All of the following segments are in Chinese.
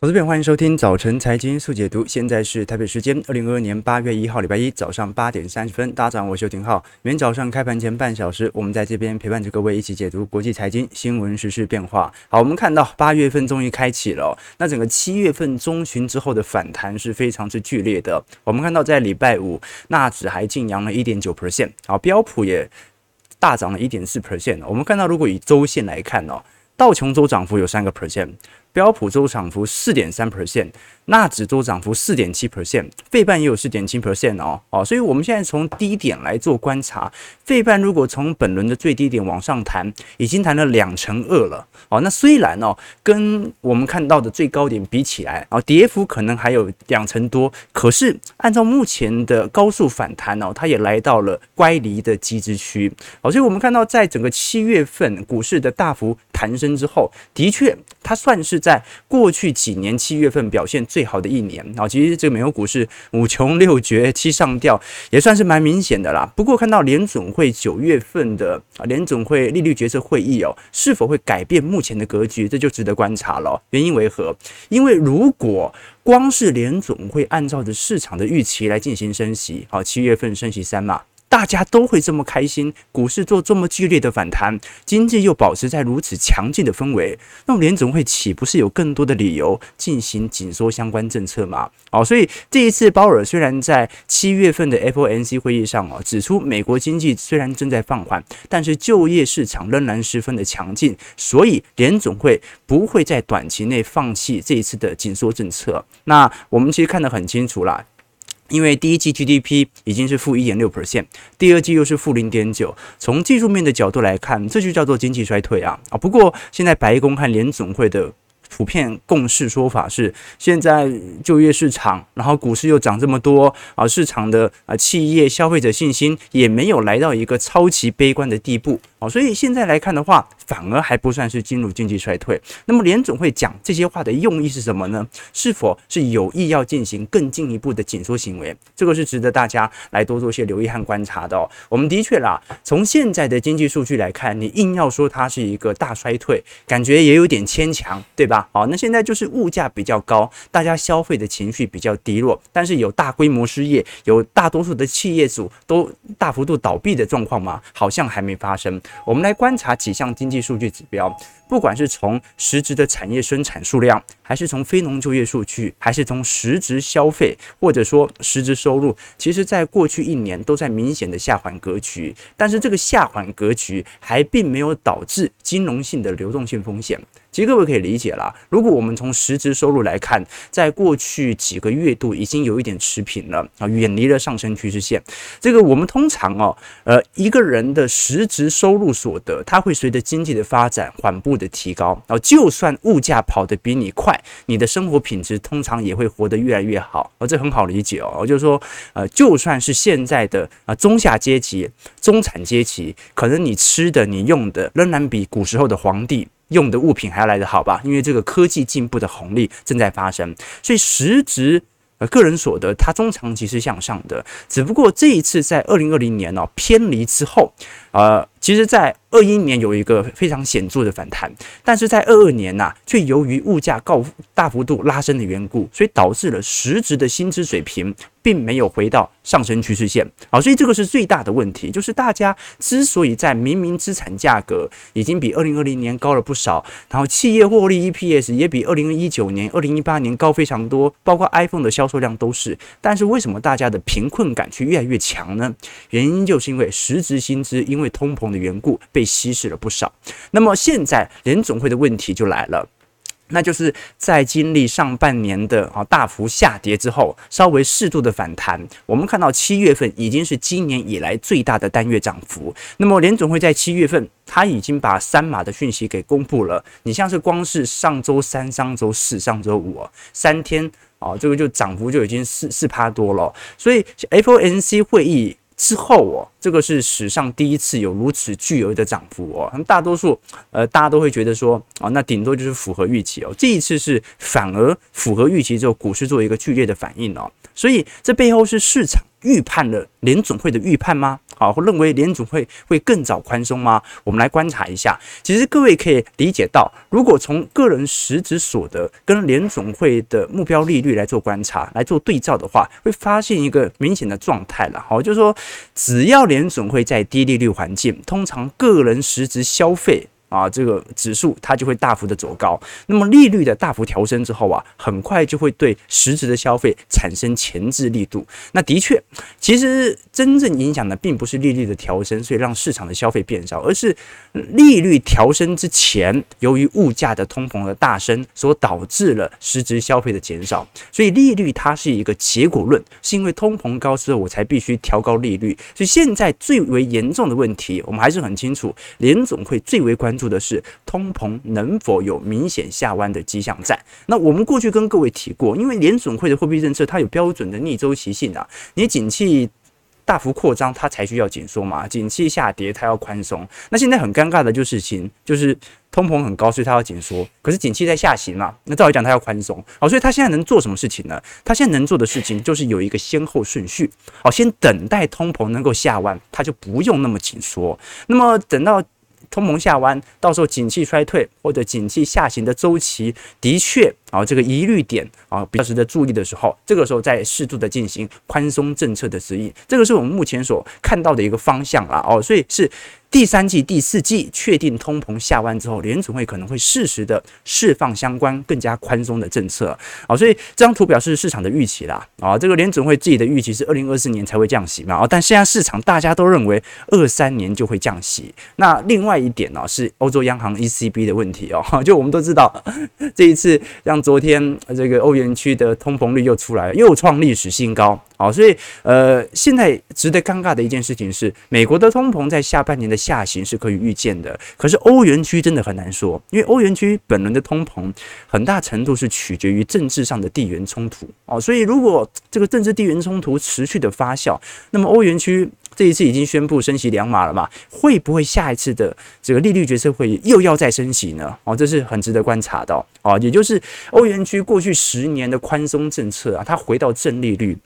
投资朋友，欢迎收听早晨财经速解读。现在是台北时间二零二二年八月一号礼拜一早上八点三十分。大家早上，我是邱廷浩。每天早上开盘前半小时，我们在这边陪伴着各位一起解读国际财经新闻、时事变化。好，我们看到八月份终于开启了，那整个七月份中旬之后的反弹是非常之剧烈的。我们看到在礼拜五，纳指还劲扬了一点九 percent，好，标普也大涨了一点四 percent。我们看到，如果以周线来看哦，道琼州涨幅有三个 percent。标普周涨幅四点三 percent，纳指周涨幅四点七 percent，费半也有四点七 percent 哦哦，所以我们现在从低点来做观察，费半如果从本轮的最低点往上弹，已经弹了两成二了哦。那虽然哦，跟我们看到的最高点比起来啊，跌幅可能还有两成多，可是按照目前的高速反弹哦，它也来到了乖离的极值区哦。所以我们看到，在整个七月份股市的大幅弹升之后，的确它算是。在过去几年七月份表现最好的一年啊，其实这个美国股市五穷六绝七上吊也算是蛮明显的啦。不过看到联总会九月份的啊联总会利率决策会议哦，是否会改变目前的格局，这就值得观察了。原因为何？因为如果光是联总会按照着市场的预期来进行升息，好，七月份升息三嘛。大家都会这么开心，股市做这么剧烈的反弹，经济又保持在如此强劲的氛围，那么联总会岂不是有更多的理由进行紧缩相关政策吗？哦，所以这一次鲍尔虽然在七月份的 FOMC 会议上哦，指出美国经济虽然正在放缓，但是就业市场仍然十分的强劲，所以联总会不会在短期内放弃这一次的紧缩政策。那我们其实看得很清楚啦。因为第一季 GDP 已经是负一点六 percent，第二季又是负零点九，从技术面的角度来看，这就叫做经济衰退啊啊！不过现在白宫和联总会的普遍共识说法是，现在就业市场，然后股市又涨这么多啊，市场的啊企业消费者信心也没有来到一个超级悲观的地步。所以现在来看的话，反而还不算是进入经济衰退。那么联总会讲这些话的用意是什么呢？是否是有意要进行更进一步的紧缩行为？这个是值得大家来多做些留意和观察的哦。我们的确啦，从现在的经济数据来看，你硬要说它是一个大衰退，感觉也有点牵强，对吧？好，那现在就是物价比较高，大家消费的情绪比较低落，但是有大规模失业，有大多数的企业主都大幅度倒闭的状况吗？好像还没发生。我们来观察几项经济数据指标，不管是从实质的产业生产数量，还是从非农就业数据，还是从实质消费，或者说实质收入，其实在过去一年都在明显的下缓格局。但是这个下缓格局还并没有导致金融性的流动性风险。其实各位可以理解啦，如果我们从实质收入来看，在过去几个月度已经有一点持平了啊，远离了上升趋势线。这个我们通常哦，呃，一个人的实质收入所得，它会随着经济的发展缓步的提高然后。就算物价跑得比你快，你的生活品质通常也会活得越来越好。而这很好理解哦，就是说，呃，就算是现在的啊中下阶级、中产阶级，可能你吃的、你用的，仍然比古时候的皇帝。用的物品还要来得好吧？因为这个科技进步的红利正在发生，所以实质呃个人所得它中长期是向上的，只不过这一次在二零二零年哦偏离之后，呃，其实在二一年有一个非常显著的反弹，但是在二二年呐，却由于物价高大幅度拉升的缘故，所以导致了实质的薪资水平并没有回到上升趋势线。好，所以这个是最大的问题，就是大家之所以在明明资产价格已经比二零二零年高了不少，然后企业获利 EPS 也比二零一九年、二零一八年高非常多，包括 iPhone 的销售量都是，但是为什么大家的贫困感却越来越强呢？原因就是因为实质薪资因为通膨的缘故被稀释了不少，那么现在联总会的问题就来了，那就是在经历上半年的啊大幅下跌之后，稍微适度的反弹，我们看到七月份已经是今年以来最大的单月涨幅。那么联总会在七月份，他已经把三码的讯息给公布了，你像是光是上周三、上周四、上周五，三天啊，这个就涨幅就已经四四趴多了，所以 FOMC 会议。之后哦，这个是史上第一次有如此巨额的涨幅哦。那大多数呃，大家都会觉得说啊，那顶多就是符合预期哦。这一次是反而符合预期之后，股市做一个剧烈的反应哦。所以这背后是市场预判了联总会的预判吗？啊，或认为联总会会更早宽松吗？我们来观察一下。其实各位可以理解到，如果从个人实质所得跟联总会的目标利率来做观察、来做对照的话，会发现一个明显的状态了。好，就是说，只要联总会在低利率环境，通常个人实质消费。啊，这个指数它就会大幅的走高。那么利率的大幅调升之后啊，很快就会对实质的消费产生前置力度。那的确，其实真正影响的并不是利率的调升，所以让市场的消费变少，而是利率调升之前，由于物价的通膨的大升，所导致了实质消费的减少。所以利率它是一个结果论，是因为通膨高之后，我才必须调高利率。所以现在最为严重的问题，我们还是很清楚，联总会最为关关注的是通膨能否有明显下弯的迹象在。那我们过去跟各位提过，因为联准会的货币政策它有标准的逆周期性啊，你景气大幅扩张，它才需要紧缩嘛；景气下跌，它要宽松。那现在很尴尬的就是情，就是通膨很高，所以它要紧缩。可是景气在下行嘛，那照理讲它要宽松。好，所以它现在能做什么事情呢？它现在能做的事情就是有一个先后顺序。好，先等待通膨能够下弯，它就不用那么紧缩。那么等到。通膨下弯，到时候景气衰退或者景气下行的周期的确啊，这个疑虑点啊比较值得注意的时候，这个时候再适度的进行宽松政策的指引，这个是我们目前所看到的一个方向啦哦，所以是。第三季、第四季确定通膨下弯之后，联准会可能会适时的释放相关更加宽松的政策啊，所以这张图表示市场的预期啦啊，这个联准会自己的预期是二零二四年才会降息嘛啊，但现在市场大家都认为二三年就会降息。那另外一点呢是欧洲央行 ECB 的问题哦，就我们都知道 这一次像昨天这个欧元区的通膨率又出来了，又创历史新高。好，所以呃，现在值得尴尬的一件事情是，美国的通膨在下半年的下行是可以预见的，可是欧元区真的很难说，因为欧元区本轮的通膨很大程度是取决于政治上的地缘冲突哦，所以如果这个政治地缘冲突持续的发酵，那么欧元区这一次已经宣布升息两码了嘛，会不会下一次的这个利率决策会议又要再升息呢？哦，这是很值得观察的哦，也就是欧元区过去十年的宽松政策啊，它回到正利率。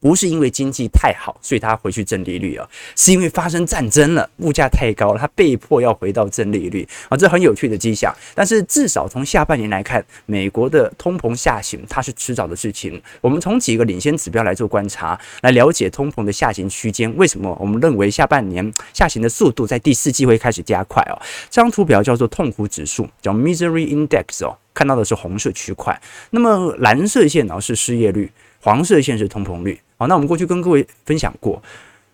不是因为经济太好，所以他回去正利率啊，是因为发生战争了，物价太高了，他被迫要回到正利率啊，这很有趣的迹象。但是至少从下半年来看，美国的通膨下行，它是迟早的事情。我们从几个领先指标来做观察，来了解通膨的下行区间。为什么我们认为下半年下行的速度在第四季会开始加快哦？这张图表叫做痛苦指数，叫 Misery Index 哦，看到的是红色区块，那么蓝色线呢是失业率，黄色线是通膨率。好，那我们过去跟各位分享过，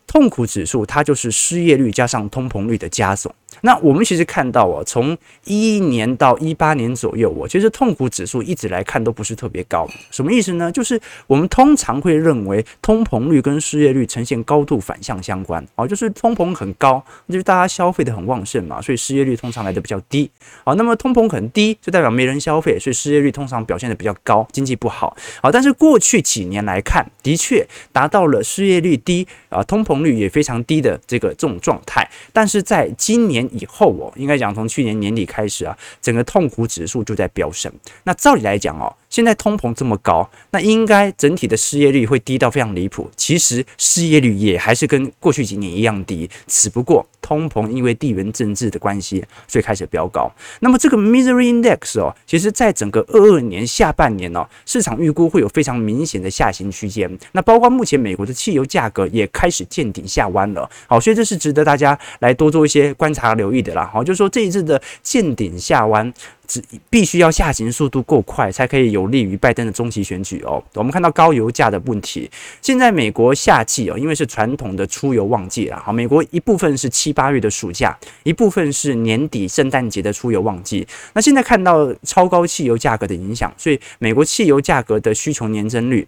痛苦指数它就是失业率加上通膨率的加总。那我们其实看到哦，从一一年到一八年左右，我其实痛苦指数一直来看都不是特别高。什么意思呢？就是我们通常会认为通膨率跟失业率呈现高度反向相关啊，就是通膨很高，就是大家消费的很旺盛嘛，所以失业率通常来的比较低。好，那么通膨很低，就代表没人消费，所以失业率通常表现的比较高，经济不好。好，但是过去几年来看，的确达到了失业率低啊，通膨率也非常低的这个这种状态。但是在今年以后哦，应该讲从去年年底开始啊，整个痛苦指数就在飙升。那照理来讲哦。现在通膨这么高，那应该整体的失业率会低到非常离谱。其实失业率也还是跟过去几年一样低，只不过通膨因为地缘政治的关系，所以开始飙高。那么这个 Misery Index 哦，其实在整个二二年下半年哦，市场预估会有非常明显的下行区间。那包括目前美国的汽油价格也开始见顶下弯了。好，所以这是值得大家来多做一些观察大家留意的啦。好，就是说这一次的见顶下弯。只必须要下行速度够快，才可以有利于拜登的中期选举哦。我们看到高油价的问题，现在美国夏季哦，因为是传统的出游旺季啦，好，美国一部分是七八月的暑假，一部分是年底圣诞节的出游旺季。那现在看到超高汽油价格的影响，所以美国汽油价格的需求年增率。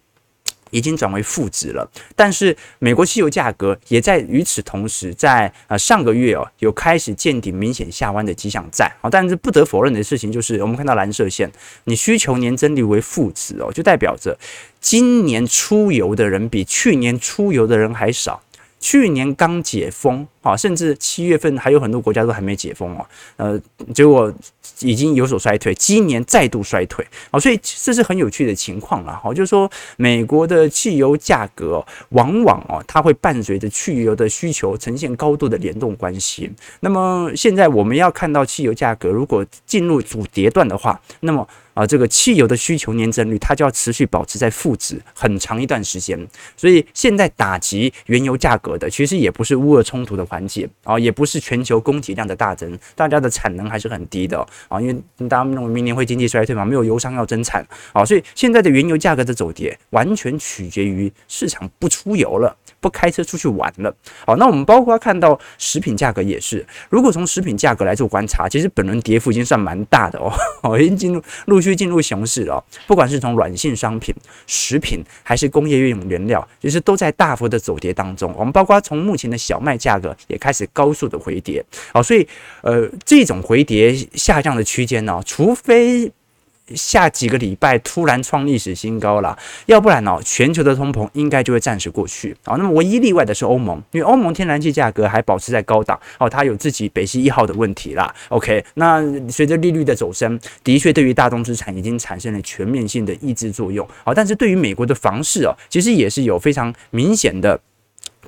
已经转为负值了，但是美国汽油价格也在与此同时，在呃上个月哦有开始见顶明显下弯的迹象在啊，但是不得否认的事情就是，我们看到蓝色线，你需求年增率为负值哦，就代表着今年出游的人比去年出游的人还少。去年刚解封啊，甚至七月份还有很多国家都还没解封哦，呃，结果已经有所衰退，今年再度衰退啊，所以这是很有趣的情况了哈，就是说美国的汽油价格往往哦，它会伴随着汽油的需求呈现高度的联动关系。那么现在我们要看到汽油价格如果进入主跌段的话，那么。啊，这个汽油的需求年增率，它就要持续保持在负值很长一段时间。所以现在打击原油价格的，其实也不是乌俄冲突的缓解啊，也不是全球供给量的大增，大家的产能还是很低的啊，因为大家认为明年会经济衰退嘛，没有油商要增产啊，所以现在的原油价格的走跌，完全取决于市场不出油了。不开车出去玩了，好，那我们包括看到食品价格也是，如果从食品价格来做观察，其实本轮跌幅已经算蛮大的哦，已经进入陆续进入熊市了。不管是从软性商品、食品还是工业用原料，其实都在大幅的走跌当中。我们包括从目前的小麦价格也开始高速的回跌，好，所以呃，这种回跌下降的区间呢，除非。下几个礼拜突然创历史新高了，要不然、哦，全球的通膨应该就会暂时过去啊。那么唯一例外的是欧盟，因为欧盟天然气价格还保持在高档哦，它有自己北溪一号的问题啦。OK，那随着利率的走升，的确对于大宗资产已经产生了全面性的抑制作用啊。但是对于美国的房市哦，其实也是有非常明显的。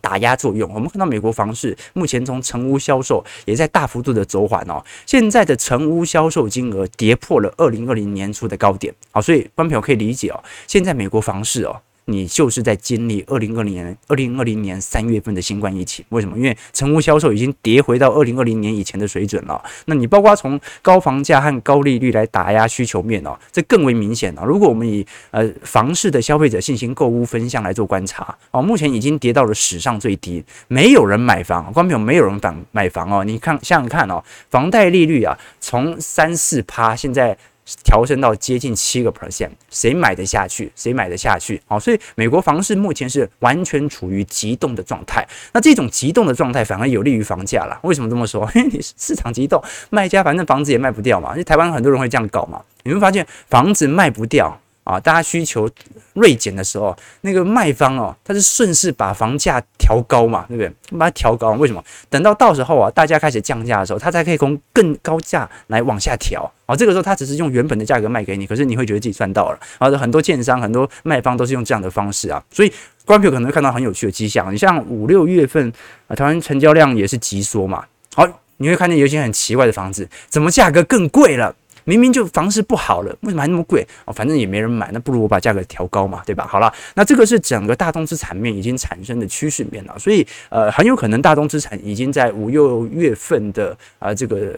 打压作用，我们看到美国房市目前从成屋销售也在大幅度的走缓哦，现在的成屋销售金额跌破了二零二零年初的高点，好，所以观众朋友可以理解哦，现在美国房市哦。你就是在经历二零二零年、二零二零年三月份的新冠疫情，为什么？因为成屋销售已经跌回到二零二零年以前的水准了。那你包括从高房价和高利率来打压需求面哦，这更为明显了。如果我们以呃房市的消费者信心购屋分项来做观察哦，目前已经跌到了史上最低，没有人买房，观众朋友没有人敢买房哦。你看，想想看哦，房贷利率啊，从三四趴现在。调升到接近七个 percent，谁买得下去？谁买得下去？好，所以美国房市目前是完全处于急动的状态。那这种急动的状态反而有利于房价啦。为什么这么说？因为你市场急动，卖家反正房子也卖不掉嘛。因为台湾很多人会这样搞嘛。你会发现房子卖不掉。啊，大家需求锐减的时候，那个卖方哦，他是顺势把房价调高嘛，对不对？把它调高，为什么？等到到时候啊，大家开始降价的时候，他才可以从更高价来往下调。啊，这个时候他只是用原本的价格卖给你，可是你会觉得自己赚到了。啊，很多建商、很多卖方都是用这样的方式啊，所以观众可能会看到很有趣的迹象。你像五六月份啊，台湾成交量也是急缩嘛。好，你会看见有一些很奇怪的房子，怎么价格更贵了？明明就房市不好了，为什么还那么贵？哦，反正也没人买，那不如我把价格调高嘛，对吧？好了，那这个是整个大宗资产面已经产生的趋势面了，所以呃，很有可能大宗资产已经在五六月份的啊、呃、这个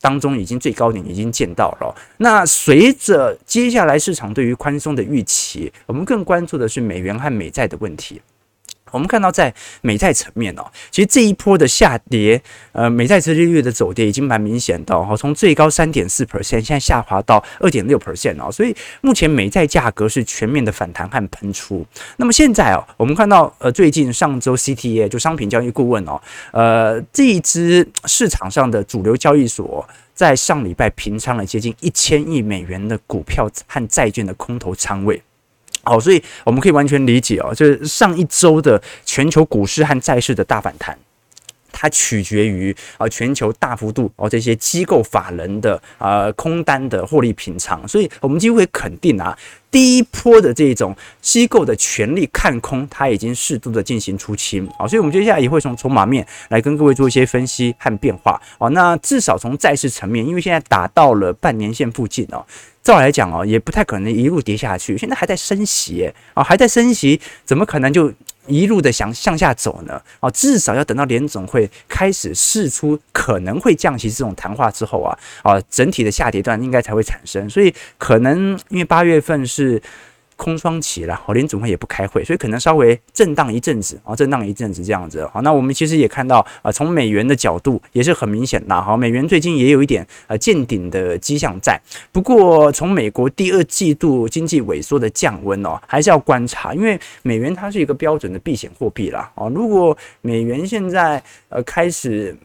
当中已经最高点已经见到了。那随着接下来市场对于宽松的预期，我们更关注的是美元和美债的问题。我们看到，在美债层面哦，其实这一波的下跌，呃，美债殖利率的走跌已经蛮明显的哦，从最高三点四 percent，现在下滑到二点六 percent 哦，所以目前美债价格是全面的反弹和喷出。那么现在哦，我们看到呃，最近上周 CTA 就商品交易顾问哦，呃，这一支市场上的主流交易所，在上礼拜平仓了接近一千亿美元的股票和债券的空头仓位。好，所以我们可以完全理解哦，就是上一周的全球股市和债市的大反弹，它取决于啊全球大幅度哦这些机构法人的啊空单的获利平仓，所以我们几乎可以肯定啊，第一波的这种机构的全力看空，它已经适度的进行出清啊，所以我们接下来也会从筹码面来跟各位做一些分析和变化哦。那至少从债市层面，因为现在打到了半年线附近哦。照来讲哦，也不太可能一路跌下去。现在还在升息，啊，还在升息，怎么可能就一路的想向下走呢？啊，至少要等到联总会开始试出可能会降息这种谈话之后啊，啊，整体的下跌段应该才会产生。所以可能因为八月份是。空窗期了，好，联总会也不开会，所以可能稍微震荡一阵子，啊，震荡一阵子这样子，好，那我们其实也看到啊，从美元的角度也是很明显的，好，美元最近也有一点呃见顶的迹象在，不过从美国第二季度经济萎缩的降温哦，还是要观察，因为美元它是一个标准的避险货币啦，哦，如果美元现在呃开始。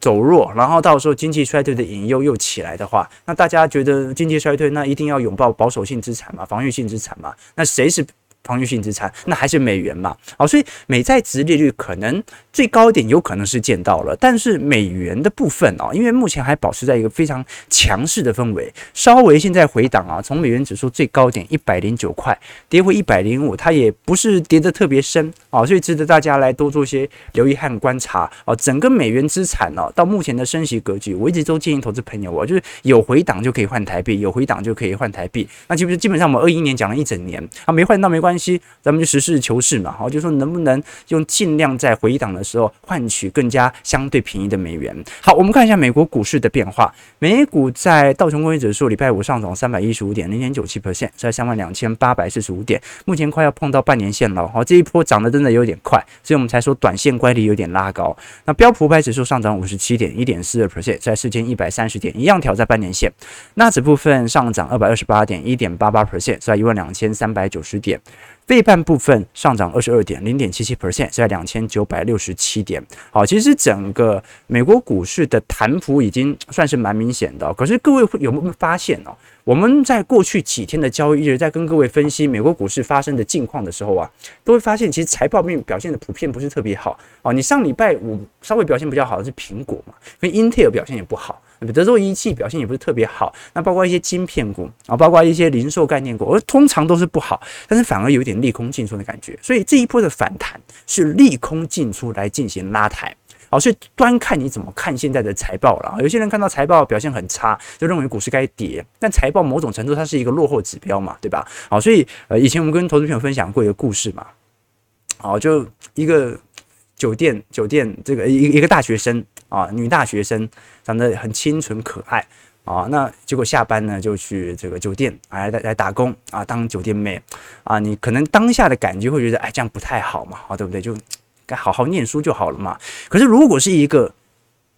走弱，然后到时候经济衰退的隐忧又起来的话，那大家觉得经济衰退，那一定要拥抱保守性资产嘛，防御性资产嘛？那谁是防御性资产，那还是美元嘛。好，所以美债值利率可能最高点有可能是见到了，但是美元的部分哦，因为目前还保持在一个非常强势的氛围，稍微现在回档啊，从美元指数最高点一百零九块跌回一百零五，它也不是跌得特别深啊，所以值得大家来多做些留意和观察啊。整个美元资产呢，到目前的升息格局，我一直都建议投资朋友啊，就是有回档就可以换台币，有回档就可以换台币。那基本基本上我们二一年讲了一整年啊，没换到没关系，咱们就实事求是嘛，好，就说能不能用尽量在回档的时候换取更加相对便宜的美元。好，我们看一下美国股市的变化。美股在道琼工业指数礼拜五上涨三百一十五点，零点九七 percent，在三万两千八百四十五点，目前快要碰到半年线了。好，这一波涨得真的有点快，所以我们才说短线乖离有点拉高。那标普五百指数上涨五十七点，一点四二 percent，在四千一百三十点，一样挑战半年线。纳指部分上涨二百二十八点，一点八八 percent，在一万两千三百九十点。费半部分上涨二十二点零点七七 percent，在两千九百六十七点。好，其实整个美国股市的弹幅已经算是蛮明显的。可是各位会有没有发现哦？我们在过去几天的交易日，在跟各位分析美国股市发生的近况的时候啊，都会发现其实财报面表现的普遍不是特别好哦。你上礼拜五稍微表现比较好的是苹果嘛，跟 Intel 表现也不好。德州仪器表现也不是特别好，那包括一些晶片股啊，包括一些零售概念股，而通常都是不好，但是反而有点利空进出的感觉，所以这一波的反弹是利空进出来进行拉抬，好，所以端看你怎么看现在的财报了。有些人看到财报表现很差，就认为股市该跌，但财报某种程度它是一个落后指标嘛，对吧？好，所以呃，以前我们跟投资朋友分享过一个故事嘛，好，就一个酒店酒店这个一一个大学生。啊，女大学生长得很清纯可爱啊，那结果下班呢就去这个酒店啊来来打工啊，当酒店妹啊。你可能当下的感觉会觉得，哎，这样不太好嘛，啊，对不对？就该好好念书就好了嘛。可是如果是一个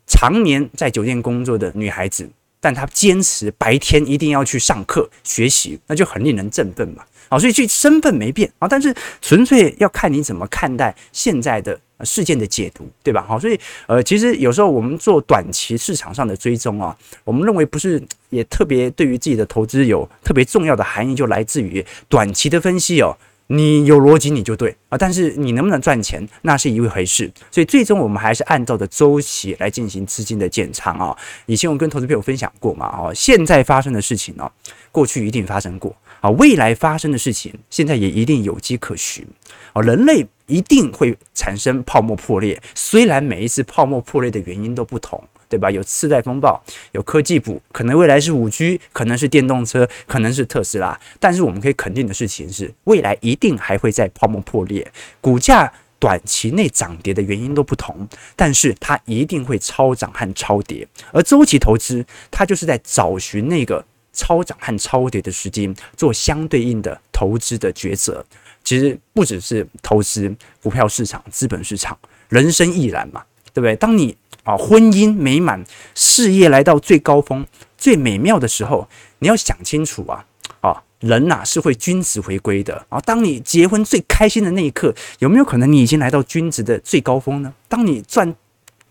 常年在酒店工作的女孩子，但她坚持白天一定要去上课学习，那就很令人振奋嘛。好，所以这身份没变啊，但是纯粹要看你怎么看待现在的。事件的解读，对吧？好，所以呃，其实有时候我们做短期市场上的追踪啊，我们认为不是也特别对于自己的投资有特别重要的含义，就来自于短期的分析哦。你有逻辑你就对啊，但是你能不能赚钱那是一回事。所以最终我们还是按照的周期来进行资金的减仓啊。以前我跟投资朋友分享过嘛，哦，现在发生的事情呢，过去一定发生过啊，未来发生的事情现在也一定有迹可循啊，人类。一定会产生泡沫破裂，虽然每一次泡沫破裂的原因都不同，对吧？有次贷风暴，有科技股，可能未来是五 G，可能是电动车，可能是特斯拉。但是我们可以肯定的事情是，未来一定还会在泡沫破裂。股价短期内涨跌的原因都不同，但是它一定会超涨和超跌。而周期投资，它就是在找寻那个超涨和超跌的时机，做相对应的投资的抉择。其实不只是投资股票市场、资本市场，人生亦然嘛，对不对？当你啊婚姻美满、事业来到最高峰、最美妙的时候，你要想清楚啊啊，人呐是会均值回归的啊。当你结婚最开心的那一刻，有没有可能你已经来到均值的最高峰呢？当你赚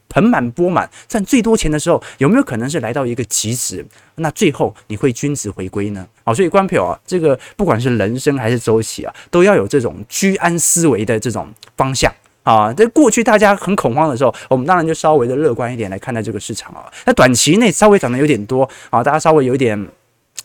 盆满钵满赚最多钱的时候，有没有可能是来到一个极值？那最后你会均值回归呢？好，所以观众朋友啊，这个不管是人生还是周期啊，都要有这种居安思危的这种方向啊。在过去大家很恐慌的时候，我们当然就稍微的乐观一点来看待这个市场啊。那短期内稍微涨得有点多啊，大家稍微有点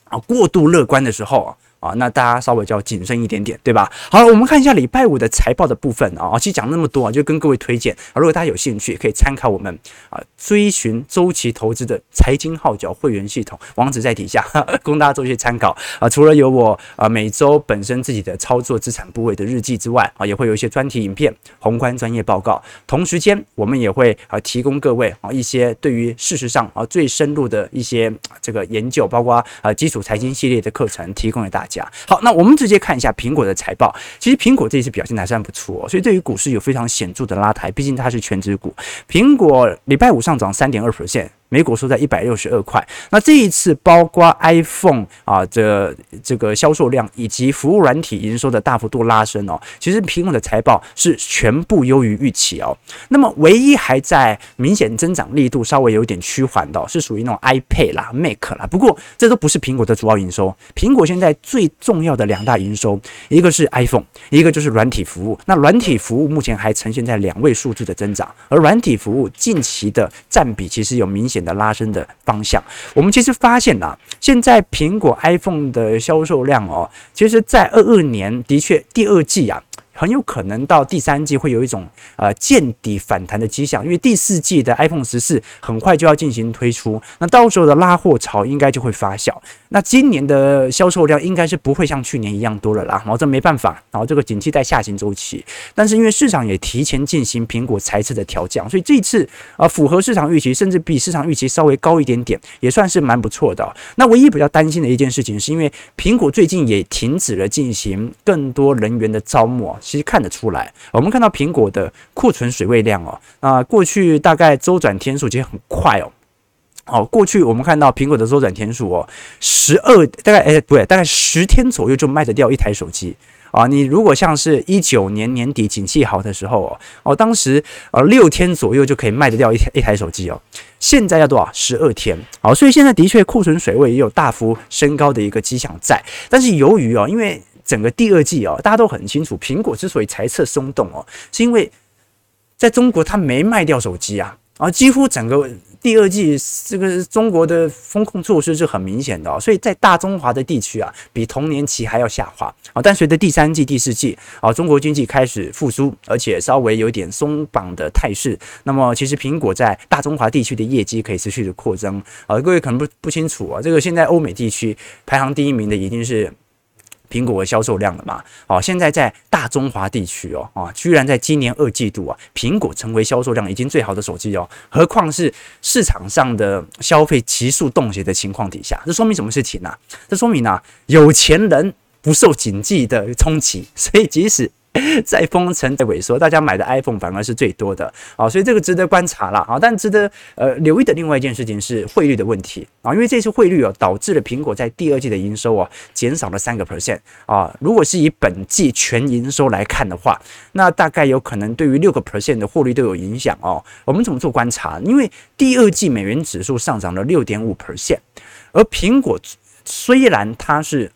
啊过度乐观的时候啊。啊，那大家稍微就要谨慎一点点，对吧？好了，我们看一下礼拜五的财报的部分啊。其实讲那么多啊，就跟各位推荐啊，如果大家有兴趣，可以参考我们啊追寻周期投资的财经号角会员系统，网址在底下，呵 呵供大家做一些参考啊。除了有我啊每周本身自己的操作资产部位的日记之外啊，也会有一些专题影片、宏观专业报告。同时间，我们也会啊提供各位啊一些对于事实上啊最深入的一些这个研究，包括啊基础财经系列的课程，提供给大家。好，那我们直接看一下苹果的财报。其实苹果这一次表现还算不错，所以对于股市有非常显著的拉抬。毕竟它是全职股。苹果礼拜五上涨三点二 percent。每股收在一百六十二块。那这一次包括 iPhone 啊，的这个销售量以及服务软体营收的大幅度拉升哦，其实苹果的财报是全部优于预期哦。那么唯一还在明显增长力度稍微有点趋缓的，是属于那种 iPad 啦、Mac 啦。不过这都不是苹果的主要营收。苹果现在最重要的两大营收，一个是 iPhone，一个就是软体服务。那软体服务目前还呈现在两位数字的增长，而软体服务近期的占比其实有明显的拉升的方向。我们其实发现啊，现在苹果 iPhone 的销售量哦，其实在二二年的确第二季啊。很有可能到第三季会有一种呃见底反弹的迹象，因为第四季的 iPhone 十四很快就要进行推出，那到时候的拉货潮应该就会发酵。那今年的销售量应该是不会像去年一样多了啦，然后这没办法，然后这个景气在下行周期，但是因为市场也提前进行苹果财测的调降，所以这次啊符合市场预期，甚至比市场预期稍微高一点点，也算是蛮不错的。那唯一比较担心的一件事情，是因为苹果最近也停止了进行更多人员的招募。其实看得出来，我们看到苹果的库存水位量哦，啊，过去大概周转天数其实很快哦，哦，过去我们看到苹果的周转天数哦，十二大概哎不对，大概十天左右就卖得掉一台手机啊。你如果像是一九年年底景气好的时候哦，哦，当时呃六天左右就可以卖得掉一台一台手机哦，现在要多少？十二天。好，所以现在的确库存水位也有大幅升高的一个迹象在，但是由于哦，因为整个第二季哦，大家都很清楚，苹果之所以财测松动哦，是因为在中国它没卖掉手机啊，啊，几乎整个第二季这个中国的风控措施是很明显的哦，所以在大中华的地区啊，比同年期还要下滑啊。但随着第三季、第四季啊，中国经济开始复苏，而且稍微有点松绑的态势，那么其实苹果在大中华地区的业绩可以持续的扩增啊。各位可能不不清楚啊，这个现在欧美地区排行第一名的已经是。苹果的销售量了嘛？哦，现在在大中华地区哦，啊，居然在今年二季度啊，苹果成为销售量已经最好的手机哦，何况是市场上的消费急速冻结的情况底下，这说明什么事情呢？这说明啊，有钱人不受经济的冲击，所以即使。在封城在萎缩，大家买的 iPhone 反而是最多的啊，所以这个值得观察了啊。但值得呃留意的另外一件事情是汇率的问题啊，因为这次汇率哦导致了苹果在第二季的营收啊减少了三个 percent 啊。如果是以本季全营收来看的话，那大概有可能对于六个 percent 的汇率都有影响哦。我们怎么做观察？因为第二季美元指数上涨了六点五 percent，而苹果虽然它是。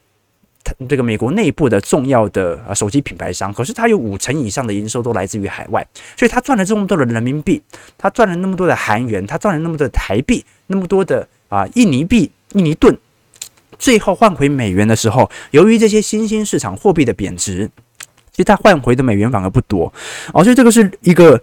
这个美国内部的重要的啊手机品牌商，可是它有五成以上的营收都来自于海外，所以它赚了这么多的人民币，它赚了那么多的韩元，它赚了那么多的台币，那么多的啊印尼币、印尼盾，最后换回美元的时候，由于这些新兴市场货币的贬值，其实它换回的美元反而不多，哦，所以这个是一个。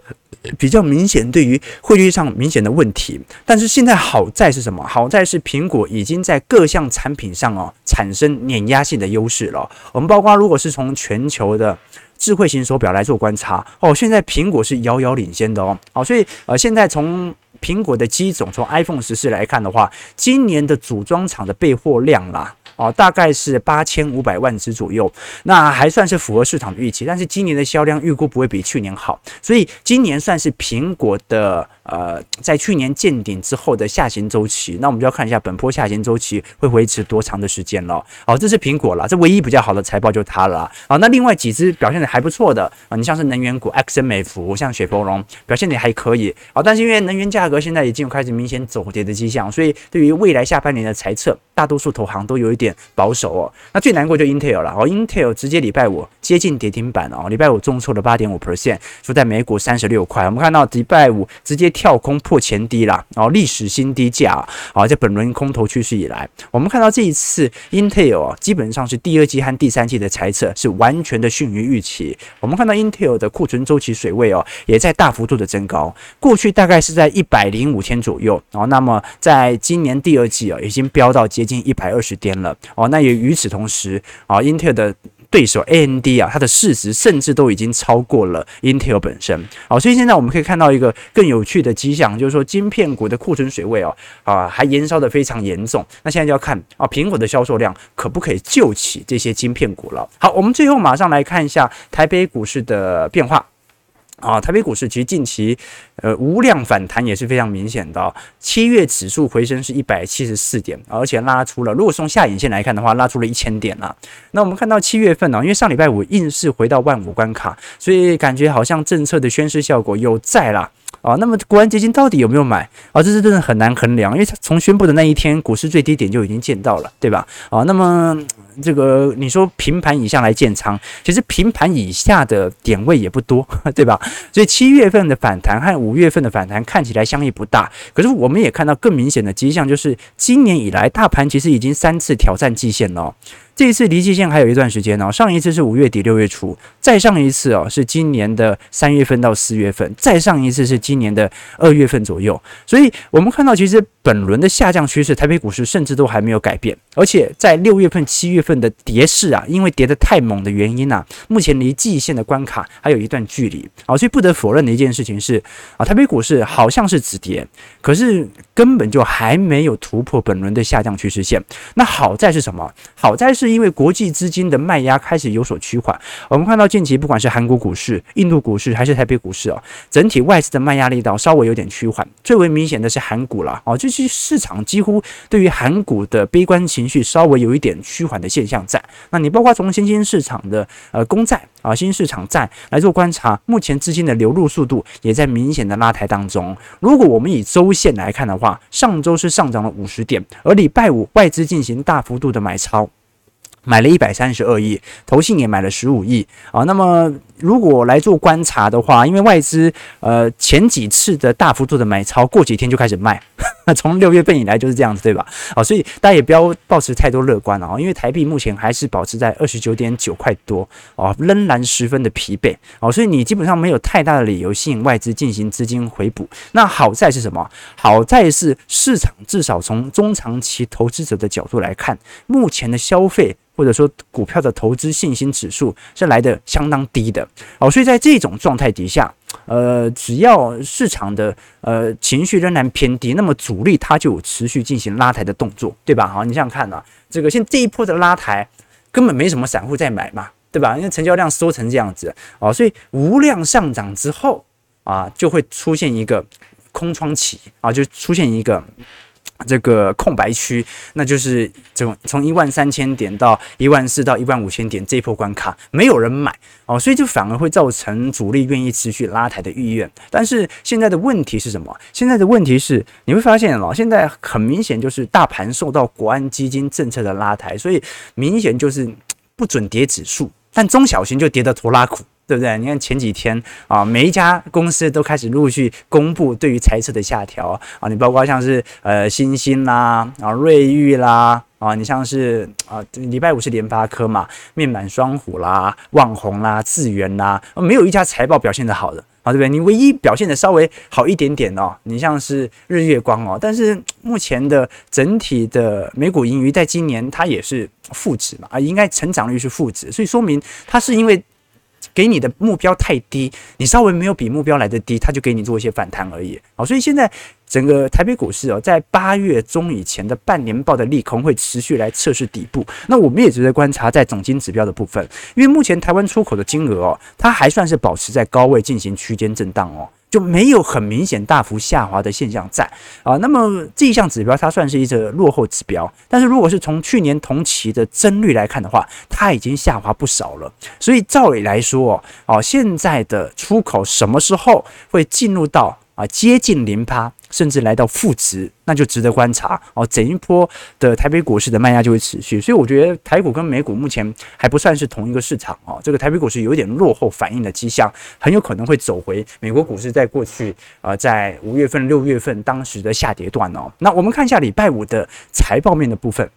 比较明显，对于汇率上明显的问题，但是现在好在是什么？好在是苹果已经在各项产品上哦产生碾压性的优势了。我们包括如果是从全球的智慧型手表来做观察哦，现在苹果是遥遥领先的哦。好，所以呃，现在从苹果的机种，从 iPhone 十四来看的话，今年的组装厂的备货量啦。哦，大概是八千五百万只左右，那还算是符合市场的预期。但是今年的销量预估不会比去年好，所以今年算是苹果的呃，在去年见顶之后的下行周期。那我们就要看一下本波下行周期会维持多长的时间了。好，这是苹果了，这唯一比较好的财报就它了。好，那另外几只表现的还不错的啊，你像是能源股 XMF，像雪佛龙表现的还可以。好，但是因为能源价格现在已经有开始明显走跌的迹象，所以对于未来下半年的财测，大多数投行都有一点。保守哦，那最难过就 Intel 了哦，Intel 直接礼拜五接近跌停板哦，礼拜五重挫了八点五 percent，收在每股三十六块。我们看到礼拜五直接跳空破前低了哦，历史新低价啊，在本轮空头趋势以来，我们看到这一次 Intel 基本上是第二季和第三季的财测是完全的逊于预期。我们看到 Intel 的库存周期水位哦，也在大幅度的增高，过去大概是在一百零五天左右哦，那么在今年第二季啊，已经飙到接近一百二十天了。哦，那也与此同时啊，Intel 的对手 A N D 啊，它的市值甚至都已经超过了 Intel 本身。好，所以现在我们可以看到一个更有趣的迹象，就是说晶片股的库存水位哦，啊，还延烧的非常严重。那现在就要看啊，苹果的销售量可不可以救起这些晶片股了。好，我们最后马上来看一下台北股市的变化。啊，台北股市其实近期呃无量反弹也是非常明显的。七月指数回升是一百七十四点，而且拉出了，如果从下影线来看的话，拉出了一千点了。那我们看到七月份呢，因为上礼拜五硬是回到万五关卡，所以感觉好像政策的宣示效果又在啦。啊，那么国安基金到底有没有买啊？这是真的很难衡量，因为从宣布的那一天，股市最低点就已经见到了，对吧？啊，那么。这个你说平盘以下来建仓，其实平盘以下的点位也不多，对吧？所以七月份的反弹和五月份的反弹看起来相异不大，可是我们也看到更明显的迹象，就是今年以来大盘其实已经三次挑战季线了。这一次离季线还有一段时间哦，上一次是五月底六月初，再上一次哦是今年的三月份到四月份，再上一次是今年的二月份左右。所以我们看到，其实本轮的下降趋势，台北股市甚至都还没有改变，而且在六月份、七月份的跌势啊，因为跌得太猛的原因啊，目前离季线的关卡还有一段距离啊，所以不得否认的一件事情是啊，台北股市好像是止跌，可是根本就还没有突破本轮的下降趋势线。那好在是什么？好在是。是因为国际资金的卖压开始有所趋缓，我们看到近期不管是韩国股市、印度股市还是台北股市哦，整体外资的卖压力道稍微有点趋缓。最为明显的是韩股了哦，就是市场几乎对于韩股的悲观情绪稍微有一点趋缓的现象在。那你包括从新兴市场的呃公债啊、新兴市场债来做观察，目前资金的流入速度也在明显的拉抬当中。如果我们以周线来看的话，上周是上涨了五十点，而礼拜五外资进行大幅度的买超。买了一百三十二亿，投信也买了十五亿啊。那么如果来做观察的话，因为外资呃前几次的大幅度的买超，过几天就开始卖，从六月份以来就是这样子，对吧？啊，所以大家也不要抱持太多乐观了啊，因为台币目前还是保持在二十九点九块多啊，仍然十分的疲惫啊，所以你基本上没有太大的理由吸引外资进行资金回补。那好在是什么？好在是市场至少从中长期投资者的角度来看，目前的消费。或者说股票的投资信心指数是来的相当低的哦，所以在这种状态底下，呃，只要市场的呃情绪仍然偏低，那么主力它就持续进行拉抬的动作，对吧？好，你想想看啊，这个现这一波的拉抬根本没什么散户在买嘛，对吧？因为成交量缩成这样子哦，所以无量上涨之后啊，就会出现一个空窗期啊，就出现一个。这个空白区，那就是从从一万三千点到一万四到一万五千点这一波关卡，没有人买哦，所以就反而会造成主力愿意持续拉抬的意愿。但是现在的问题是什么？现在的问题是你会发现哦，现在很明显就是大盘受到国安基金政策的拉抬，所以明显就是不准跌指数，但中小型就跌得拖拉苦。对不对？你看前几天啊，每一家公司都开始陆续公布对于财测的下调啊，你包括像是呃欣兴啦啊瑞昱啦啊，你像是啊礼拜五是联发科嘛，面板双虎啦、旺宏啦、智元啦，没有一家财报表现得好的啊，对不对？你唯一表现得稍微好一点点哦，你像是日月光哦，但是目前的整体的美股盈余在今年它也是负值嘛啊，应该成长率是负值，所以说明它是因为。给你的目标太低，你稍微没有比目标来的低，他就给你做一些反弹而已。好，所以现在整个台北股市哦，在八月中以前的半年报的利空会持续来测试底部。那我们也值得观察在总金指标的部分，因为目前台湾出口的金额哦，它还算是保持在高位进行区间震荡哦。就没有很明显大幅下滑的现象在啊，那么这一项指标它算是一个落后指标，但是如果是从去年同期的增率来看的话，它已经下滑不少了。所以照理来说，哦，现在的出口什么时候会进入到？啊，接近零趴，甚至来到负值，那就值得观察哦。整一波的台北股市的卖压就会持续，所以我觉得台股跟美股目前还不算是同一个市场哦。这个台北股市有一点落后反应的迹象，很有可能会走回美国股市在过去啊、呃，在五月份、六月份当时的下跌段哦。那我们看一下礼拜五的财报面的部分。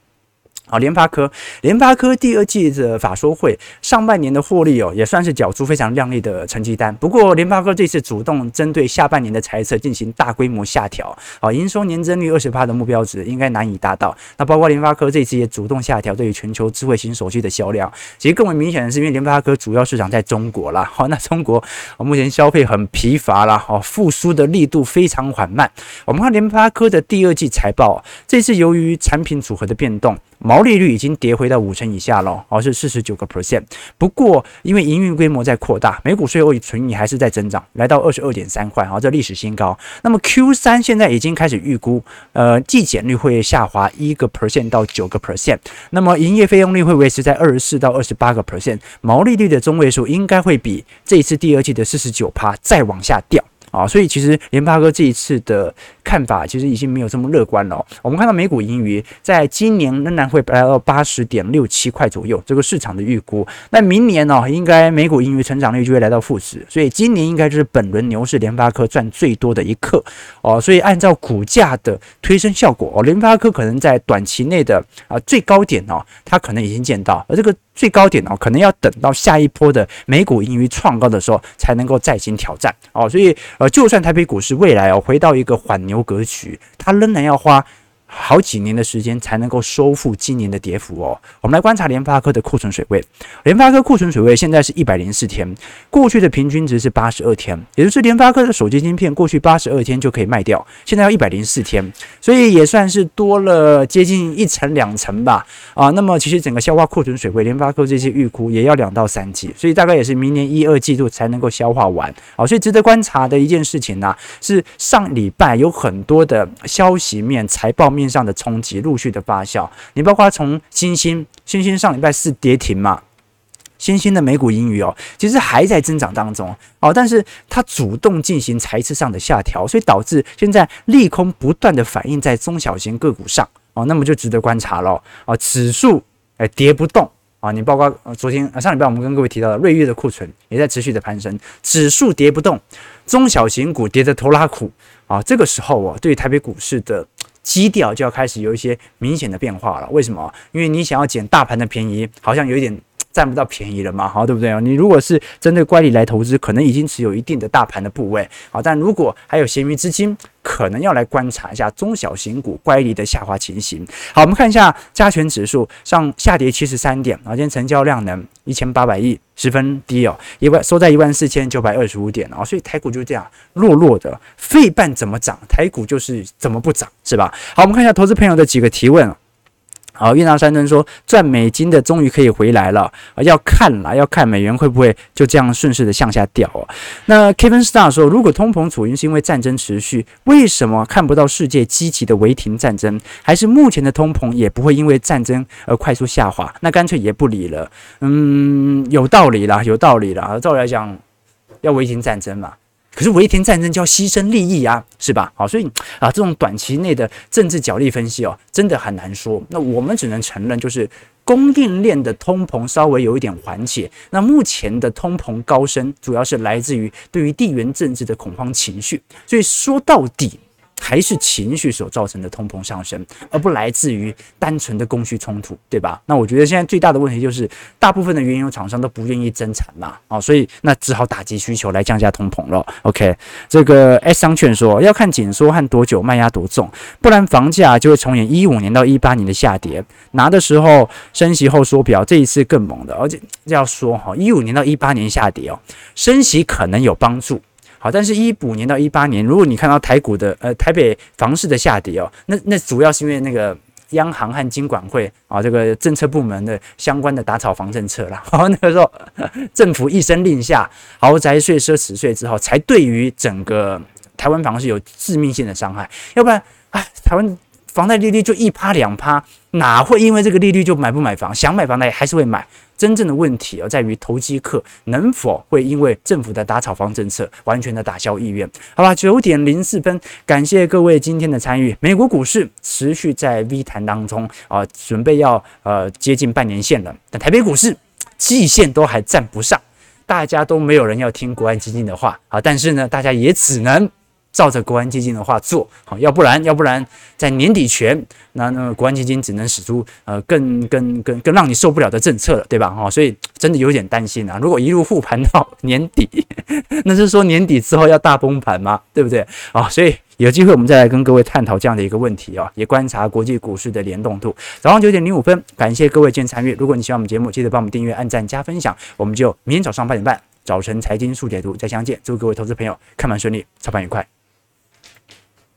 好，联发科，联发科第二季的法说会，上半年的获利哦，也算是缴出非常亮丽的成绩单。不过，联发科这次主动针对下半年的财测进行大规模下调，好，营收年增率二十趴的目标值应该难以达到。那包括联发科这次也主动下调对于全球智慧型手机的销量。其实更为明显的是，因为联发科主要市场在中国啦，好，那中国目前消费很疲乏啦，好，复苏的力度非常缓慢。我们看联发科的第二季财报，这次由于产品组合的变动。毛利率已经跌回到五成以下了，而是四十九个 percent。不过，因为营运规模在扩大，每股税后纯益还是在增长，来到二十二点三块，啊，这历史新高。那么 Q 三现在已经开始预估，呃，季减率会下滑一个 percent 到九个 percent。那么营业费用率会维持在二十四到二十八个 percent，毛利率的中位数应该会比这一次第二季的四十九趴再往下掉。啊，所以其实联发科这一次的看法其实已经没有这么乐观了。我们看到美股盈余在今年仍然会来到八十点六七块左右，这个市场的预估。那明年呢，应该美股盈余成长率就会来到负值，所以今年应该就是本轮牛市联发科赚最多的一刻哦。所以按照股价的推升效果哦，联发科可能在短期内的啊最高点哦，它可能已经见到，而这个。最高点哦，可能要等到下一波的美股盈余创高的时候，才能够再行挑战哦。所以呃，就算台北股市未来哦回到一个缓牛格局，他仍然要花。好几年的时间才能够收复今年的跌幅哦。我们来观察联发科的库存水位，联发科库存水位现在是一百零四天，过去的平均值是八十二天，也就是联发科的手机晶片过去八十二天就可以卖掉，现在要一百零四天，所以也算是多了接近一层两层吧。啊，那么其实整个消化库存水位，联发科这些预估也要两到三季，所以大概也是明年一二季度才能够消化完。啊，所以值得观察的一件事情呢、是上礼拜有很多的消息面、财报。面上的冲击陆续的发酵，你包括从新兴，新兴上礼拜四跌停嘛，新兴的美股盈余哦，其实还在增长当中。哦，但是它主动进行财次上的下调，所以导致现在利空不断的反映在中小型个股上。哦，那么就值得观察了啊，指数哎跌不动。啊，你包括昨天上礼拜我们跟各位提到的瑞玉的库存也在持续的攀升，指数跌不动，中小型股跌得拖拉苦。啊，这个时候哦，对台北股市的。基调就要开始有一些明显的变化了。为什么？因为你想要捡大盘的便宜，好像有一点占不到便宜了嘛，好，对不对？你如果是针对乖离来投资，可能已经持有一定的大盘的部位，好，但如果还有闲余资金，可能要来观察一下中小型股乖离的下滑情形。好，我们看一下加权指数上下跌七十三点，啊，今天成交量呢一千八百亿，十分低哦，一万收在一万四千九百二十五点哦，所以台股就这样弱弱的，费半怎么涨，台股就是怎么不涨，是吧？好，我们看一下投资朋友的几个提问。好，越南山珍说赚美金的终于可以回来了啊，要看啦，要看美元会不会就这样顺势的向下掉哦。那 Kevin Star 说，如果通膨主因是因为战争持续，为什么看不到世界积极的违停战争？还是目前的通膨也不会因为战争而快速下滑？那干脆也不理了。嗯，有道理啦，有道理啦。照理来讲，要违停战争嘛。可是违停战争就要牺牲利益啊，是吧？好，所以啊，这种短期内的政治角力分析哦，真的很难说。那我们只能承认，就是供应链的通膨稍微有一点缓解。那目前的通膨高升，主要是来自于对于地缘政治的恐慌情绪。所以说到底。还是情绪所造成的通膨上升，而不来自于单纯的供需冲突，对吧？那我觉得现在最大的问题就是，大部分的原油厂商都不愿意增产嘛，啊，所以那只好打击需求来降价通膨了。OK，这个 S 商券说要看紧缩和多久卖压多重，不然房价就会重演一五年到一八年的下跌。拿的时候升息后缩表，这一次更猛的，而且要说哈，一五年到一八年下跌哦，升息可能有帮助。但是一五年到一八年，如果你看到台股的呃台北房市的下跌哦，那那主要是因为那个央行和金管会啊这个政策部门的相关的打炒房政策啦。好，那个时候 政府一声令下，豪宅税、奢侈税之后，才对于整个台湾房市有致命性的伤害。要不然，啊，台湾房贷利率就一趴两趴，哪会因为这个利率就买不买房？想买房的还是会买。真正的问题而在于投机客能否会因为政府的打炒房政策完全的打消意愿？好吧，九点零四分，感谢各位今天的参与。美国股市持续在 V 谈当中啊，准备要呃接近半年线了，但台北股市季线都还站不上，大家都没有人要听国安基金的话啊，但是呢，大家也只能。照着国安基金的话做好，要不然，要不然在年底前，那那国安基金只能使出呃更更更更让你受不了的政策了，对吧？哈，所以真的有点担心啊。如果一路复盘到年底，那是说年底之后要大崩盘吗？对不对？啊，所以有机会我们再来跟各位探讨这样的一个问题啊，也观察国际股市的联动度。早上九点零五分，感谢各位今天参与。如果你喜欢我们节目，记得帮我们订阅、按赞、加分享。我们就明天早上八点半，早晨财经速解读再相见。祝各位投资朋友看盘顺利，操盘愉快。